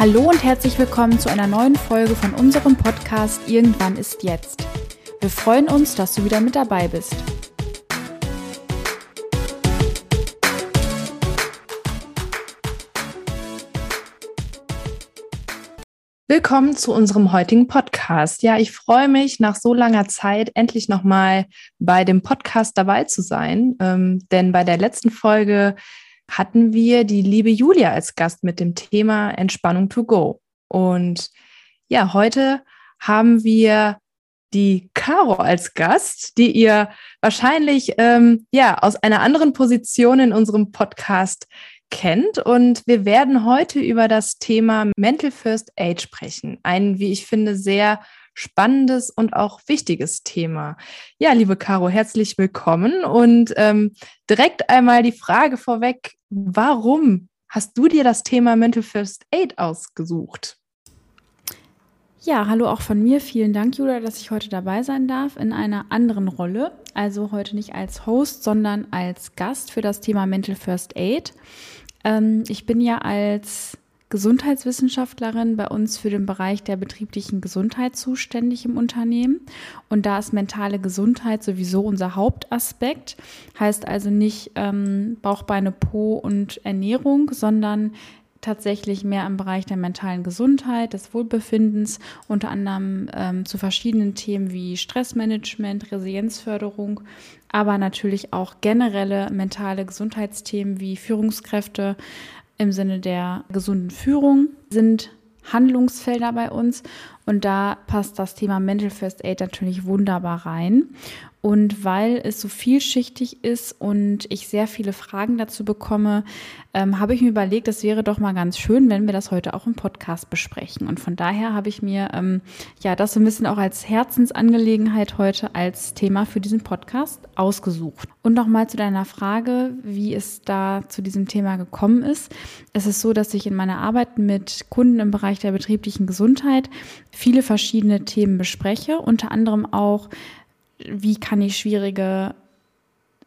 Hallo und herzlich willkommen zu einer neuen Folge von unserem Podcast Irgendwann ist jetzt. Wir freuen uns, dass du wieder mit dabei bist. Willkommen zu unserem heutigen Podcast. Ja, ich freue mich, nach so langer Zeit endlich nochmal bei dem Podcast dabei zu sein. Ähm, denn bei der letzten Folge hatten wir die liebe Julia als Gast mit dem Thema Entspannung to go. Und ja, heute haben wir die Caro als Gast, die ihr wahrscheinlich ähm, ja aus einer anderen Position in unserem Podcast kennt. Und wir werden heute über das Thema Mental First Aid sprechen. Ein, wie ich finde, sehr spannendes und auch wichtiges Thema. Ja, liebe Caro, herzlich willkommen und ähm, direkt einmal die Frage vorweg, warum hast du dir das Thema Mental First Aid ausgesucht? Ja, hallo auch von mir. Vielen Dank, Julia, dass ich heute dabei sein darf in einer anderen Rolle. Also heute nicht als Host, sondern als Gast für das Thema Mental First Aid. Ähm, ich bin ja als Gesundheitswissenschaftlerin bei uns für den Bereich der betrieblichen Gesundheit zuständig im Unternehmen. Und da ist mentale Gesundheit sowieso unser Hauptaspekt. Heißt also nicht ähm, Bauch, Beine, Po und Ernährung, sondern tatsächlich mehr im Bereich der mentalen Gesundheit, des Wohlbefindens, unter anderem ähm, zu verschiedenen Themen wie Stressmanagement, Resilienzförderung, aber natürlich auch generelle mentale Gesundheitsthemen wie Führungskräfte, im Sinne der gesunden Führung sind Handlungsfelder bei uns und da passt das Thema Mental First Aid natürlich wunderbar rein. Und weil es so vielschichtig ist und ich sehr viele Fragen dazu bekomme, ähm, habe ich mir überlegt, es wäre doch mal ganz schön, wenn wir das heute auch im Podcast besprechen. Und von daher habe ich mir ähm, ja das so ein bisschen auch als Herzensangelegenheit heute als Thema für diesen Podcast ausgesucht. Und nochmal zu deiner Frage, wie es da zu diesem Thema gekommen ist. Es ist so, dass ich in meiner Arbeit mit Kunden im Bereich der betrieblichen Gesundheit viele verschiedene Themen bespreche, unter anderem auch wie kann ich schwierige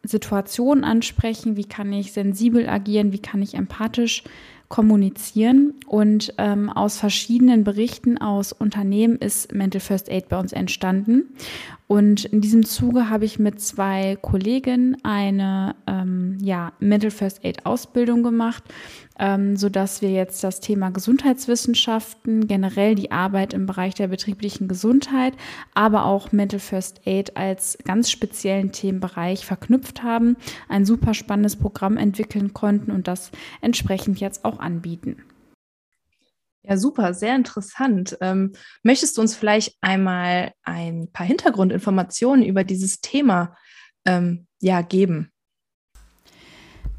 Situationen ansprechen, wie kann ich sensibel agieren, wie kann ich empathisch kommunizieren. Und ähm, aus verschiedenen Berichten aus Unternehmen ist Mental First Aid bei uns entstanden. Und in diesem Zuge habe ich mit zwei Kollegen eine ähm, ja, Mental First Aid Ausbildung gemacht, ähm, sodass wir jetzt das Thema Gesundheitswissenschaften, generell die Arbeit im Bereich der betrieblichen Gesundheit, aber auch Mental First Aid als ganz speziellen Themenbereich verknüpft haben, ein super spannendes Programm entwickeln konnten und das entsprechend jetzt auch anbieten. Ja, super, sehr interessant. Ähm, möchtest du uns vielleicht einmal ein paar Hintergrundinformationen über dieses Thema ähm, ja, geben?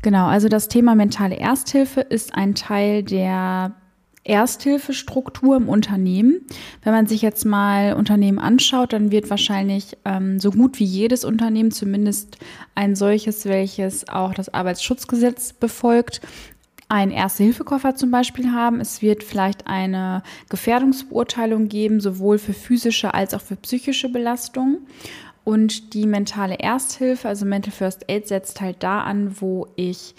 Genau, also das Thema mentale Ersthilfe ist ein Teil der Ersthilfestruktur im Unternehmen. Wenn man sich jetzt mal Unternehmen anschaut, dann wird wahrscheinlich ähm, so gut wie jedes Unternehmen zumindest ein solches, welches auch das Arbeitsschutzgesetz befolgt, einen Erste-Hilfe-Koffer zum Beispiel haben. Es wird vielleicht eine Gefährdungsbeurteilung geben, sowohl für physische als auch für psychische Belastung. Und die mentale Ersthilfe, also Mental First Aid, setzt halt da an, wo ich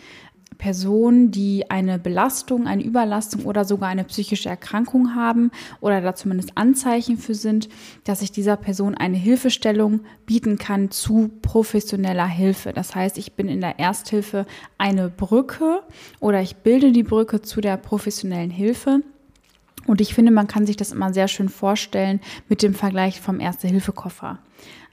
Personen, die eine Belastung, eine Überlastung oder sogar eine psychische Erkrankung haben oder da zumindest Anzeichen für sind, dass ich dieser Person eine Hilfestellung bieten kann zu professioneller Hilfe. Das heißt, ich bin in der Ersthilfe eine Brücke oder ich bilde die Brücke zu der professionellen Hilfe. Und ich finde, man kann sich das immer sehr schön vorstellen mit dem Vergleich vom Erste-Hilfe-Koffer.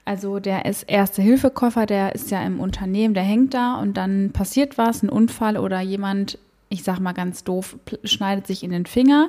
Also der ist Erste-Hilfe-Koffer, der ist ja im Unternehmen, der hängt da und dann passiert was, ein Unfall oder jemand ich sag mal ganz doof, schneidet sich in den Finger.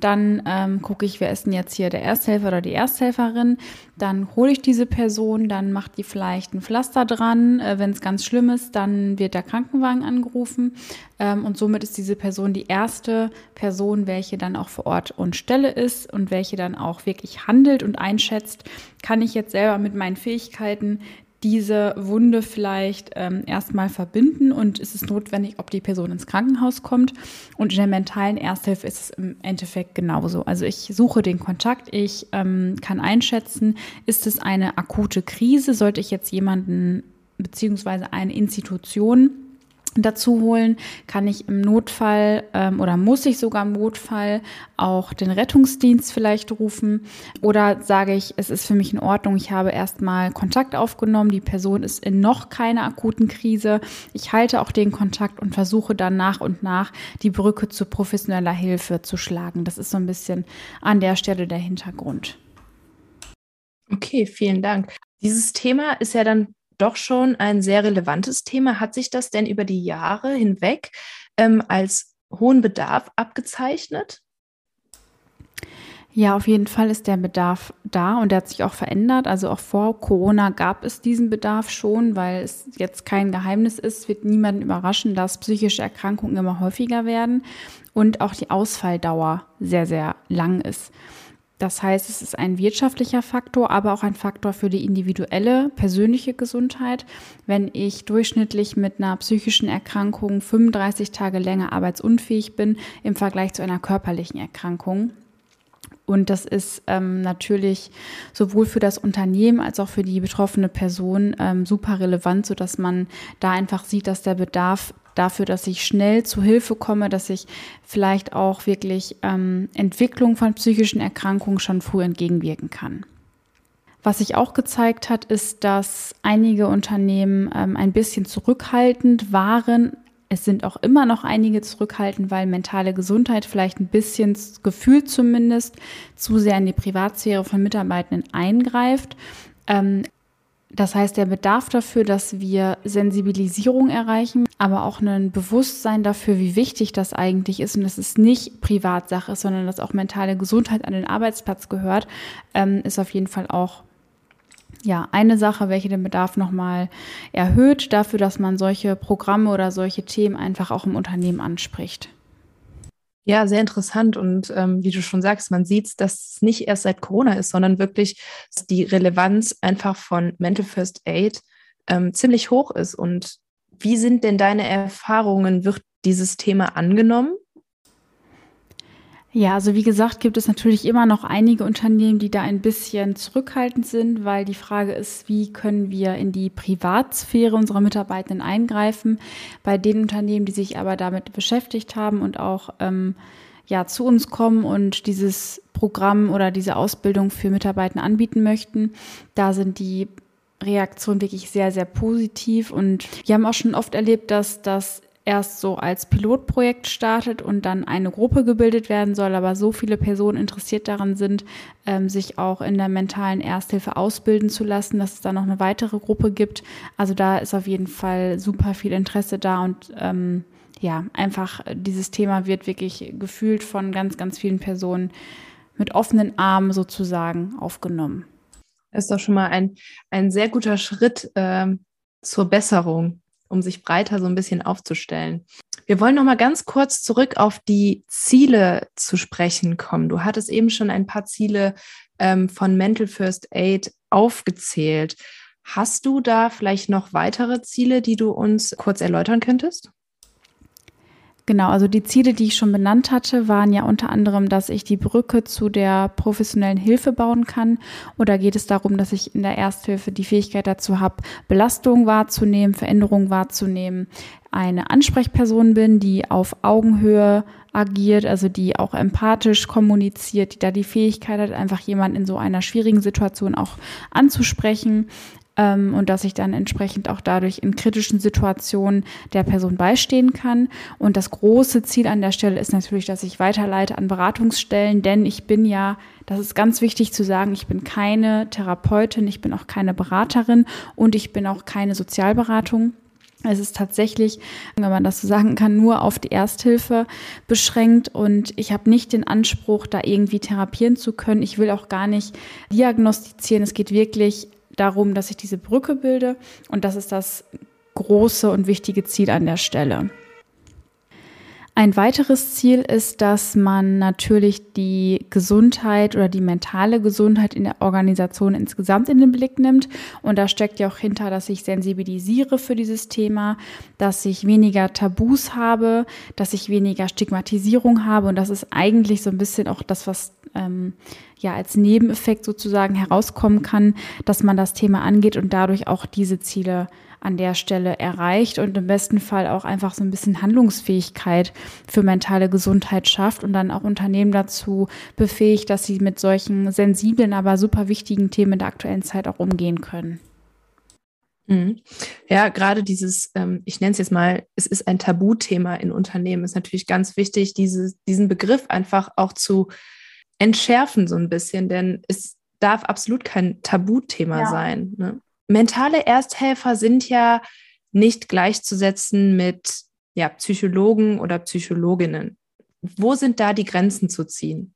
Dann ähm, gucke ich, wer ist denn jetzt hier der Ersthelfer oder die Ersthelferin. Dann hole ich diese Person, dann macht die vielleicht ein Pflaster dran. Äh, Wenn es ganz schlimm ist, dann wird der Krankenwagen angerufen. Ähm, und somit ist diese Person die erste Person, welche dann auch vor Ort und Stelle ist und welche dann auch wirklich handelt und einschätzt, kann ich jetzt selber mit meinen Fähigkeiten diese Wunde vielleicht ähm, erstmal verbinden und ist es notwendig, ob die Person ins Krankenhaus kommt. Und in der mentalen Ersthilfe ist es im Endeffekt genauso. Also ich suche den Kontakt, ich ähm, kann einschätzen, ist es eine akute Krise, sollte ich jetzt jemanden beziehungsweise eine Institution dazu holen, kann ich im Notfall ähm, oder muss ich sogar im Notfall auch den Rettungsdienst vielleicht rufen oder sage ich, es ist für mich in Ordnung, ich habe erstmal Kontakt aufgenommen, die Person ist in noch keiner akuten Krise, ich halte auch den Kontakt und versuche dann nach und nach die Brücke zu professioneller Hilfe zu schlagen. Das ist so ein bisschen an der Stelle der Hintergrund. Okay, vielen Dank. Dieses Thema ist ja dann doch schon ein sehr relevantes Thema. Hat sich das denn über die Jahre hinweg ähm, als hohen Bedarf abgezeichnet? Ja, auf jeden Fall ist der Bedarf da und der hat sich auch verändert. Also auch vor Corona gab es diesen Bedarf schon, weil es jetzt kein Geheimnis ist, wird niemanden überraschen, dass psychische Erkrankungen immer häufiger werden und auch die Ausfalldauer sehr, sehr lang ist. Das heißt, es ist ein wirtschaftlicher Faktor, aber auch ein Faktor für die individuelle, persönliche Gesundheit. Wenn ich durchschnittlich mit einer psychischen Erkrankung 35 Tage länger arbeitsunfähig bin im Vergleich zu einer körperlichen Erkrankung. Und das ist ähm, natürlich sowohl für das Unternehmen als auch für die betroffene Person ähm, super relevant, sodass man da einfach sieht, dass der Bedarf dafür, dass ich schnell zu Hilfe komme, dass ich vielleicht auch wirklich ähm, Entwicklung von psychischen Erkrankungen schon früh entgegenwirken kann. Was sich auch gezeigt hat, ist, dass einige Unternehmen ähm, ein bisschen zurückhaltend waren. Es sind auch immer noch einige zurückhaltend, weil mentale Gesundheit vielleicht ein bisschen gefühlt zumindest zu sehr in die Privatsphäre von Mitarbeitenden eingreift. Ähm, das heißt, der Bedarf dafür, dass wir Sensibilisierung erreichen, aber auch ein Bewusstsein dafür, wie wichtig das eigentlich ist und dass es nicht Privatsache ist, sondern dass auch mentale Gesundheit an den Arbeitsplatz gehört, ähm, ist auf jeden Fall auch ja, eine Sache, welche den Bedarf nochmal erhöht, dafür, dass man solche Programme oder solche Themen einfach auch im Unternehmen anspricht. Ja, sehr interessant. Und ähm, wie du schon sagst, man sieht, dass es nicht erst seit Corona ist, sondern wirklich die Relevanz einfach von Mental First Aid ähm, ziemlich hoch ist. Und wie sind denn deine Erfahrungen? Wird dieses Thema angenommen? Ja, also wie gesagt, gibt es natürlich immer noch einige Unternehmen, die da ein bisschen zurückhaltend sind, weil die Frage ist, wie können wir in die Privatsphäre unserer Mitarbeitenden eingreifen. Bei den Unternehmen, die sich aber damit beschäftigt haben und auch ähm, ja, zu uns kommen und dieses Programm oder diese Ausbildung für Mitarbeiter anbieten möchten, da sind die Reaktionen wirklich sehr, sehr positiv. Und wir haben auch schon oft erlebt, dass das erst so als Pilotprojekt startet und dann eine Gruppe gebildet werden soll, aber so viele Personen interessiert daran sind, ähm, sich auch in der mentalen Ersthilfe ausbilden zu lassen, dass es da noch eine weitere Gruppe gibt. Also da ist auf jeden Fall super viel Interesse da und ähm, ja, einfach dieses Thema wird wirklich gefühlt von ganz, ganz vielen Personen mit offenen Armen sozusagen aufgenommen. Ist doch schon mal ein, ein sehr guter Schritt ähm, zur Besserung um sich breiter so ein bisschen aufzustellen. Wir wollen noch mal ganz kurz zurück auf die Ziele zu sprechen kommen. Du hattest eben schon ein paar Ziele ähm, von Mental First Aid aufgezählt. Hast du da vielleicht noch weitere Ziele, die du uns kurz erläutern könntest? Genau, also die Ziele, die ich schon benannt hatte, waren ja unter anderem, dass ich die Brücke zu der professionellen Hilfe bauen kann. Oder geht es darum, dass ich in der Ersthilfe die Fähigkeit dazu habe, Belastungen wahrzunehmen, Veränderungen wahrzunehmen, eine Ansprechperson bin, die auf Augenhöhe agiert, also die auch empathisch kommuniziert, die da die Fähigkeit hat, einfach jemanden in so einer schwierigen Situation auch anzusprechen, ähm, und dass ich dann entsprechend auch dadurch in kritischen Situationen der Person beistehen kann. Und das große Ziel an der Stelle ist natürlich, dass ich weiterleite an Beratungsstellen, denn ich bin ja, das ist ganz wichtig zu sagen, ich bin keine Therapeutin, ich bin auch keine Beraterin und ich bin auch keine Sozialberatung. Es ist tatsächlich, wenn man das so sagen kann, nur auf die Ersthilfe beschränkt und ich habe nicht den Anspruch, da irgendwie therapieren zu können. Ich will auch gar nicht diagnostizieren. Es geht wirklich darum, dass ich diese Brücke bilde und das ist das große und wichtige Ziel an der Stelle. Ein weiteres Ziel ist, dass man natürlich die Gesundheit oder die mentale Gesundheit in der Organisation insgesamt in den Blick nimmt. Und da steckt ja auch hinter, dass ich sensibilisiere für dieses Thema, dass ich weniger Tabus habe, dass ich weniger Stigmatisierung habe. Und das ist eigentlich so ein bisschen auch das, was ähm, ja als Nebeneffekt sozusagen herauskommen kann, dass man das Thema angeht und dadurch auch diese Ziele an der Stelle erreicht und im besten Fall auch einfach so ein bisschen Handlungsfähigkeit für mentale Gesundheit schafft und dann auch Unternehmen dazu befähigt, dass sie mit solchen sensiblen, aber super wichtigen Themen der aktuellen Zeit auch umgehen können. Mhm. Ja, gerade dieses, ähm, ich nenne es jetzt mal, es ist ein Tabuthema in Unternehmen, ist natürlich ganz wichtig, diese, diesen Begriff einfach auch zu entschärfen so ein bisschen, denn es darf absolut kein Tabuthema ja. sein. Ne? Mentale Ersthelfer sind ja nicht gleichzusetzen mit ja, Psychologen oder Psychologinnen. Wo sind da die Grenzen zu ziehen?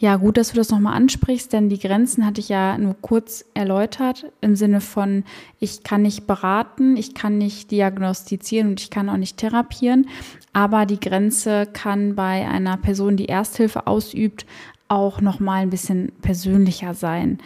Ja, gut, dass du das nochmal ansprichst, denn die Grenzen hatte ich ja nur kurz erläutert im Sinne von, ich kann nicht beraten, ich kann nicht diagnostizieren und ich kann auch nicht therapieren, aber die Grenze kann bei einer Person, die Ersthilfe ausübt, auch nochmal ein bisschen persönlicher sein.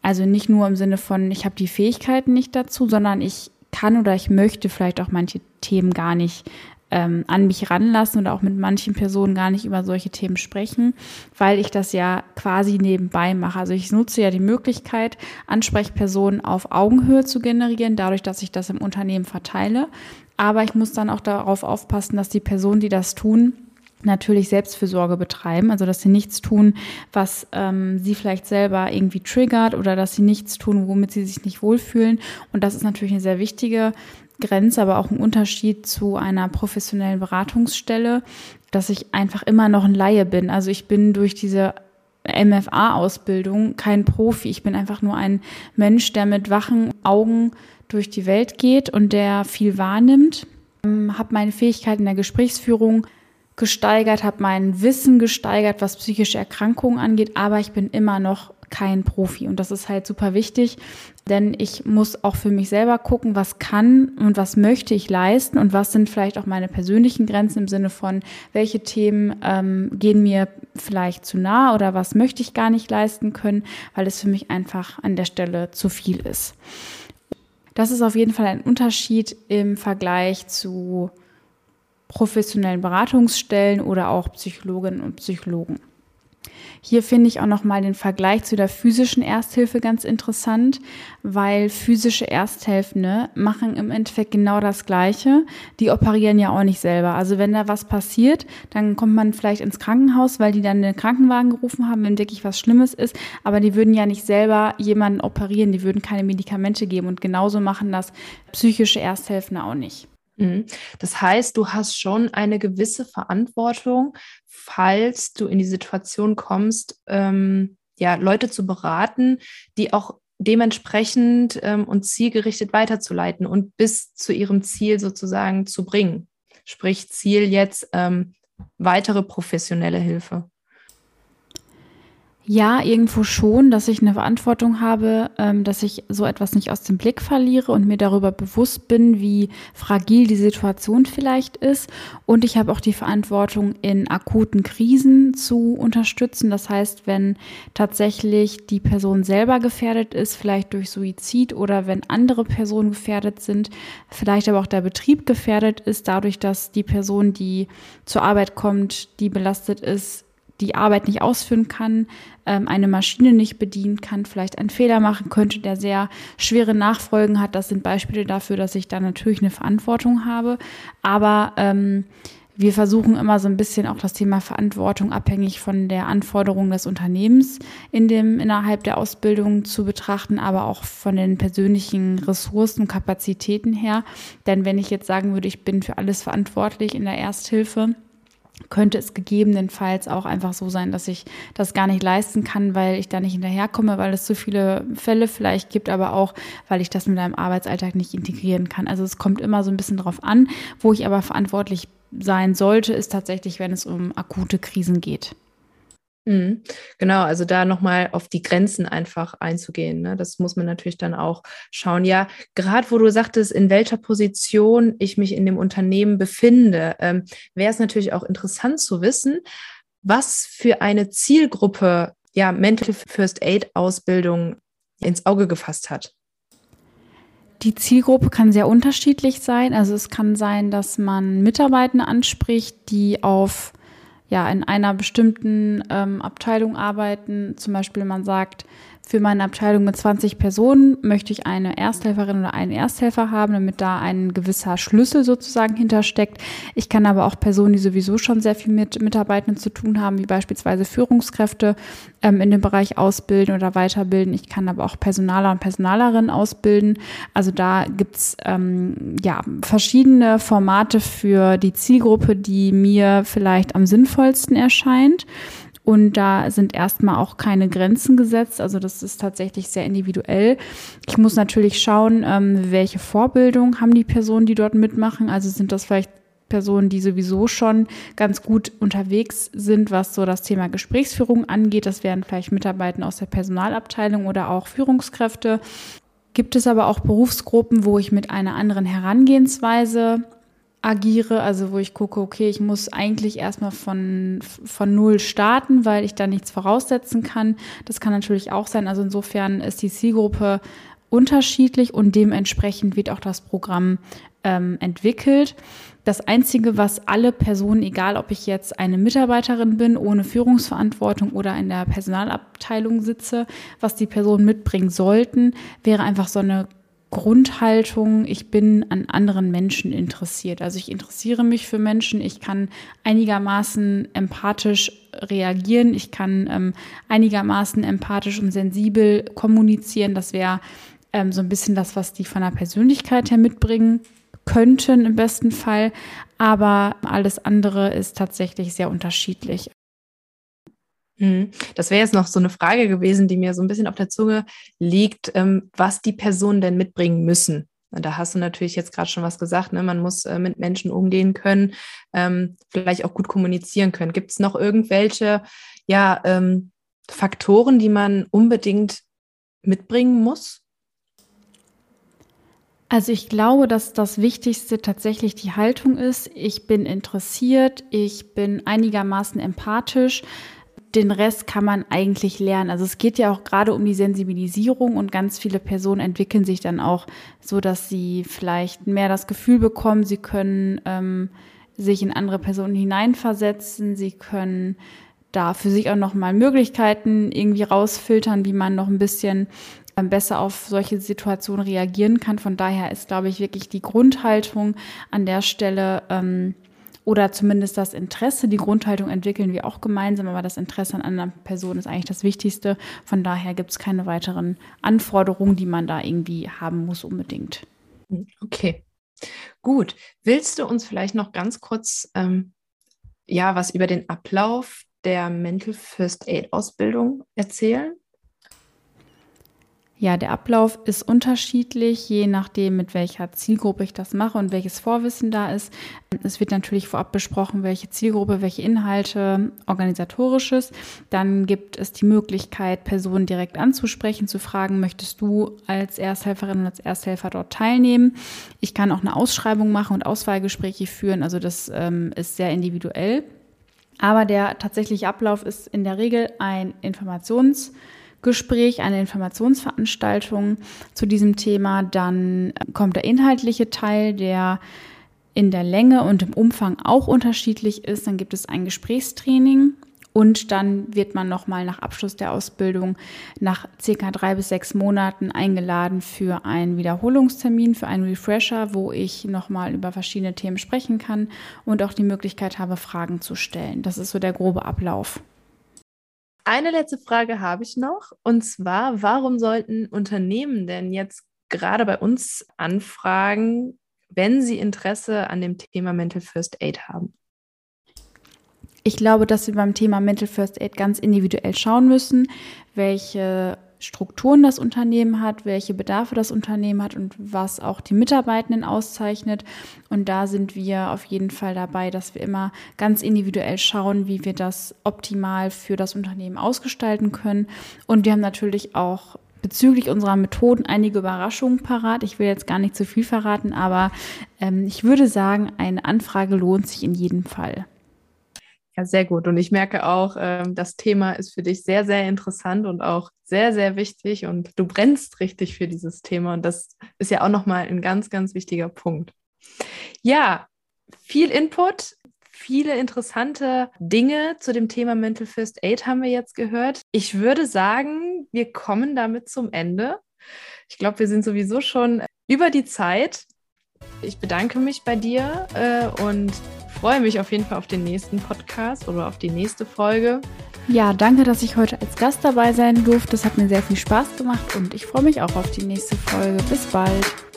Also nicht nur im Sinne von, ich habe die Fähigkeiten nicht dazu, sondern ich kann oder ich möchte vielleicht auch manche Themen gar nicht ähm, an mich ranlassen oder auch mit manchen Personen gar nicht über solche Themen sprechen, weil ich das ja quasi nebenbei mache. Also ich nutze ja die Möglichkeit, Ansprechpersonen auf Augenhöhe zu generieren, dadurch, dass ich das im Unternehmen verteile. Aber ich muss dann auch darauf aufpassen, dass die Personen, die das tun, natürlich Selbstfürsorge betreiben, also dass sie nichts tun, was ähm, sie vielleicht selber irgendwie triggert oder dass sie nichts tun, womit sie sich nicht wohlfühlen. Und das ist natürlich eine sehr wichtige Grenze, aber auch ein Unterschied zu einer professionellen Beratungsstelle, dass ich einfach immer noch ein Laie bin. Also ich bin durch diese MFA-Ausbildung kein Profi. Ich bin einfach nur ein Mensch, der mit wachen Augen durch die Welt geht und der viel wahrnimmt. Ähm, habe meine Fähigkeiten der Gesprächsführung gesteigert, habe mein Wissen gesteigert, was psychische Erkrankungen angeht, aber ich bin immer noch kein Profi. Und das ist halt super wichtig, denn ich muss auch für mich selber gucken, was kann und was möchte ich leisten und was sind vielleicht auch meine persönlichen Grenzen im Sinne von, welche Themen ähm, gehen mir vielleicht zu nah oder was möchte ich gar nicht leisten können, weil es für mich einfach an der Stelle zu viel ist. Das ist auf jeden Fall ein Unterschied im Vergleich zu professionellen Beratungsstellen oder auch Psychologinnen und Psychologen. Hier finde ich auch nochmal den Vergleich zu der physischen Ersthilfe ganz interessant, weil physische Ersthelfende machen im Endeffekt genau das Gleiche. Die operieren ja auch nicht selber. Also wenn da was passiert, dann kommt man vielleicht ins Krankenhaus, weil die dann den Krankenwagen gerufen haben, wenn wirklich was Schlimmes ist. Aber die würden ja nicht selber jemanden operieren, die würden keine Medikamente geben. Und genauso machen das psychische Ersthelfende auch nicht. Mhm. Das heißt, du hast schon eine gewisse Verantwortung, falls du in die Situation kommst, ähm, ja, Leute zu beraten, die auch dementsprechend ähm, und zielgerichtet weiterzuleiten und bis zu ihrem Ziel sozusagen zu bringen. Sprich, Ziel jetzt ähm, weitere professionelle Hilfe. Ja, irgendwo schon, dass ich eine Verantwortung habe, ähm, dass ich so etwas nicht aus dem Blick verliere und mir darüber bewusst bin, wie fragil die Situation vielleicht ist. Und ich habe auch die Verantwortung, in akuten Krisen zu unterstützen. Das heißt, wenn tatsächlich die Person selber gefährdet ist, vielleicht durch Suizid oder wenn andere Personen gefährdet sind, vielleicht aber auch der Betrieb gefährdet ist, dadurch, dass die Person, die zur Arbeit kommt, die belastet ist, die Arbeit nicht ausführen kann, ähm, eine Maschine nicht bedienen kann, vielleicht einen Fehler machen könnte, der sehr schwere Nachfolgen hat. Das sind Beispiele dafür, dass ich da natürlich eine Verantwortung habe. Aber ähm, wir versuchen immer so ein bisschen auch das Thema Verantwortung abhängig von der Anforderung des Unternehmens in dem, innerhalb der Ausbildung zu betrachten, aber auch von den persönlichen Ressourcen, Kapazitäten her. Denn wenn ich jetzt sagen würde, ich bin für alles verantwortlich in der Ersthilfe, könnte es gegebenenfalls auch einfach so sein, dass ich das gar nicht leisten kann, weil ich da nicht hinterherkomme, weil es zu viele Fälle vielleicht gibt, aber auch, weil ich das mit einem Arbeitsalltag nicht integrieren kann. Also es kommt immer so ein bisschen drauf an. Wo ich aber verantwortlich sein sollte, ist tatsächlich, wenn es um akute Krisen geht. Mhm. Genau, also da nochmal auf die Grenzen einfach einzugehen. Ne? Das muss man natürlich dann auch schauen. Ja, gerade wo du sagtest, in welcher Position ich mich in dem Unternehmen befinde, ähm, wäre es natürlich auch interessant zu wissen, was für eine Zielgruppe ja Mental First Aid Ausbildung ins Auge gefasst hat. Die Zielgruppe kann sehr unterschiedlich sein. Also es kann sein, dass man Mitarbeitende anspricht, die auf ja in einer bestimmten ähm, Abteilung arbeiten. Zum Beispiel man sagt, für meine Abteilung mit 20 Personen möchte ich eine Ersthelferin oder einen Ersthelfer haben, damit da ein gewisser Schlüssel sozusagen hintersteckt. Ich kann aber auch Personen, die sowieso schon sehr viel mit Mitarbeitenden zu tun haben, wie beispielsweise Führungskräfte ähm, in dem Bereich ausbilden oder weiterbilden. Ich kann aber auch Personaler und Personalerinnen ausbilden. Also da gibt's ähm, ja verschiedene Formate für die Zielgruppe, die mir vielleicht am sinnvollsten erscheint. Und da sind erstmal auch keine Grenzen gesetzt. Also das ist tatsächlich sehr individuell. Ich muss natürlich schauen, ähm, welche Vorbildung haben die Personen, die dort mitmachen. Also sind das vielleicht Personen, die sowieso schon ganz gut unterwegs sind, was so das Thema Gesprächsführung angeht. Das wären vielleicht Mitarbeiter aus der Personalabteilung oder auch Führungskräfte. Gibt es aber auch Berufsgruppen, wo ich mit einer anderen Herangehensweise agiere, also wo ich gucke, okay, ich muss eigentlich erstmal von, von null starten, weil ich da nichts voraussetzen kann. Das kann natürlich auch sein. Also insofern ist die Zielgruppe unterschiedlich und dementsprechend wird auch das Programm ähm, entwickelt. Das Einzige, was alle Personen, egal ob ich jetzt eine Mitarbeiterin bin, ohne Führungsverantwortung oder in der Personalabteilung sitze, was die Personen mitbringen sollten, wäre einfach so eine Grundhaltung, ich bin an anderen Menschen interessiert. Also ich interessiere mich für Menschen, ich kann einigermaßen empathisch reagieren, ich kann ähm, einigermaßen empathisch und sensibel kommunizieren. Das wäre ähm, so ein bisschen das, was die von der Persönlichkeit her mitbringen könnten im besten Fall. Aber alles andere ist tatsächlich sehr unterschiedlich. Mhm. Das wäre jetzt noch so eine Frage gewesen, die mir so ein bisschen auf der Zunge liegt, ähm, was die Personen denn mitbringen müssen. Da hast du natürlich jetzt gerade schon was gesagt, ne? man muss äh, mit Menschen umgehen können, ähm, vielleicht auch gut kommunizieren können. Gibt es noch irgendwelche ja, ähm, Faktoren, die man unbedingt mitbringen muss? Also ich glaube, dass das Wichtigste tatsächlich die Haltung ist. Ich bin interessiert, ich bin einigermaßen empathisch den Rest kann man eigentlich lernen. Also es geht ja auch gerade um die Sensibilisierung und ganz viele Personen entwickeln sich dann auch so, dass sie vielleicht mehr das Gefühl bekommen, sie können ähm, sich in andere Personen hineinversetzen, sie können da für sich auch nochmal Möglichkeiten irgendwie rausfiltern, wie man noch ein bisschen ähm, besser auf solche Situationen reagieren kann. Von daher ist, glaube ich, wirklich die Grundhaltung an der Stelle ähm, oder zumindest das Interesse. Die Grundhaltung entwickeln wir auch gemeinsam, aber das Interesse an anderen Personen ist eigentlich das Wichtigste. Von daher gibt es keine weiteren Anforderungen, die man da irgendwie haben muss unbedingt. Okay, gut. Willst du uns vielleicht noch ganz kurz ähm, ja was über den Ablauf der Mental First Aid Ausbildung erzählen? Ja, der Ablauf ist unterschiedlich, je nachdem, mit welcher Zielgruppe ich das mache und welches Vorwissen da ist. Es wird natürlich vorab besprochen, welche Zielgruppe, welche Inhalte, organisatorisches. Dann gibt es die Möglichkeit, Personen direkt anzusprechen, zu fragen, möchtest du als Ersthelferin und als Ersthelfer dort teilnehmen? Ich kann auch eine Ausschreibung machen und Auswahlgespräche führen. Also das ähm, ist sehr individuell. Aber der tatsächliche Ablauf ist in der Regel ein Informations- Gespräch, eine Informationsveranstaltung zu diesem Thema. Dann kommt der inhaltliche Teil, der in der Länge und im Umfang auch unterschiedlich ist. Dann gibt es ein Gesprächstraining und dann wird man nochmal nach Abschluss der Ausbildung nach circa drei bis sechs Monaten eingeladen für einen Wiederholungstermin, für einen Refresher, wo ich nochmal über verschiedene Themen sprechen kann und auch die Möglichkeit habe, Fragen zu stellen. Das ist so der grobe Ablauf. Eine letzte Frage habe ich noch. Und zwar, warum sollten Unternehmen denn jetzt gerade bei uns anfragen, wenn sie Interesse an dem Thema Mental First Aid haben? Ich glaube, dass wir beim Thema Mental First Aid ganz individuell schauen müssen, welche Strukturen das Unternehmen hat, welche Bedarfe das Unternehmen hat und was auch die Mitarbeitenden auszeichnet. Und da sind wir auf jeden Fall dabei, dass wir immer ganz individuell schauen, wie wir das optimal für das Unternehmen ausgestalten können. Und wir haben natürlich auch bezüglich unserer Methoden einige Überraschungen parat. Ich will jetzt gar nicht zu viel verraten, aber ähm, ich würde sagen, eine Anfrage lohnt sich in jedem Fall. Ja, sehr gut. Und ich merke auch, ähm, das Thema ist für dich sehr, sehr interessant und auch sehr, sehr wichtig. Und du brennst richtig für dieses Thema. Und das ist ja auch nochmal ein ganz, ganz wichtiger Punkt. Ja, viel Input, Viele interessante Dinge zu dem Thema Mental First Aid haben wir jetzt gehört. Ich würde sagen, wir kommen damit zum Ende. Ich glaube, wir sind sowieso schon über die Zeit. Ich bedanke mich bei dir äh, und freue mich auf jeden Fall auf den nächsten Podcast oder auf die nächste Folge. Ja, danke, dass ich heute als Gast dabei sein durfte. Das hat mir sehr viel Spaß gemacht und ich freue mich auch auf die nächste Folge. Bis bald.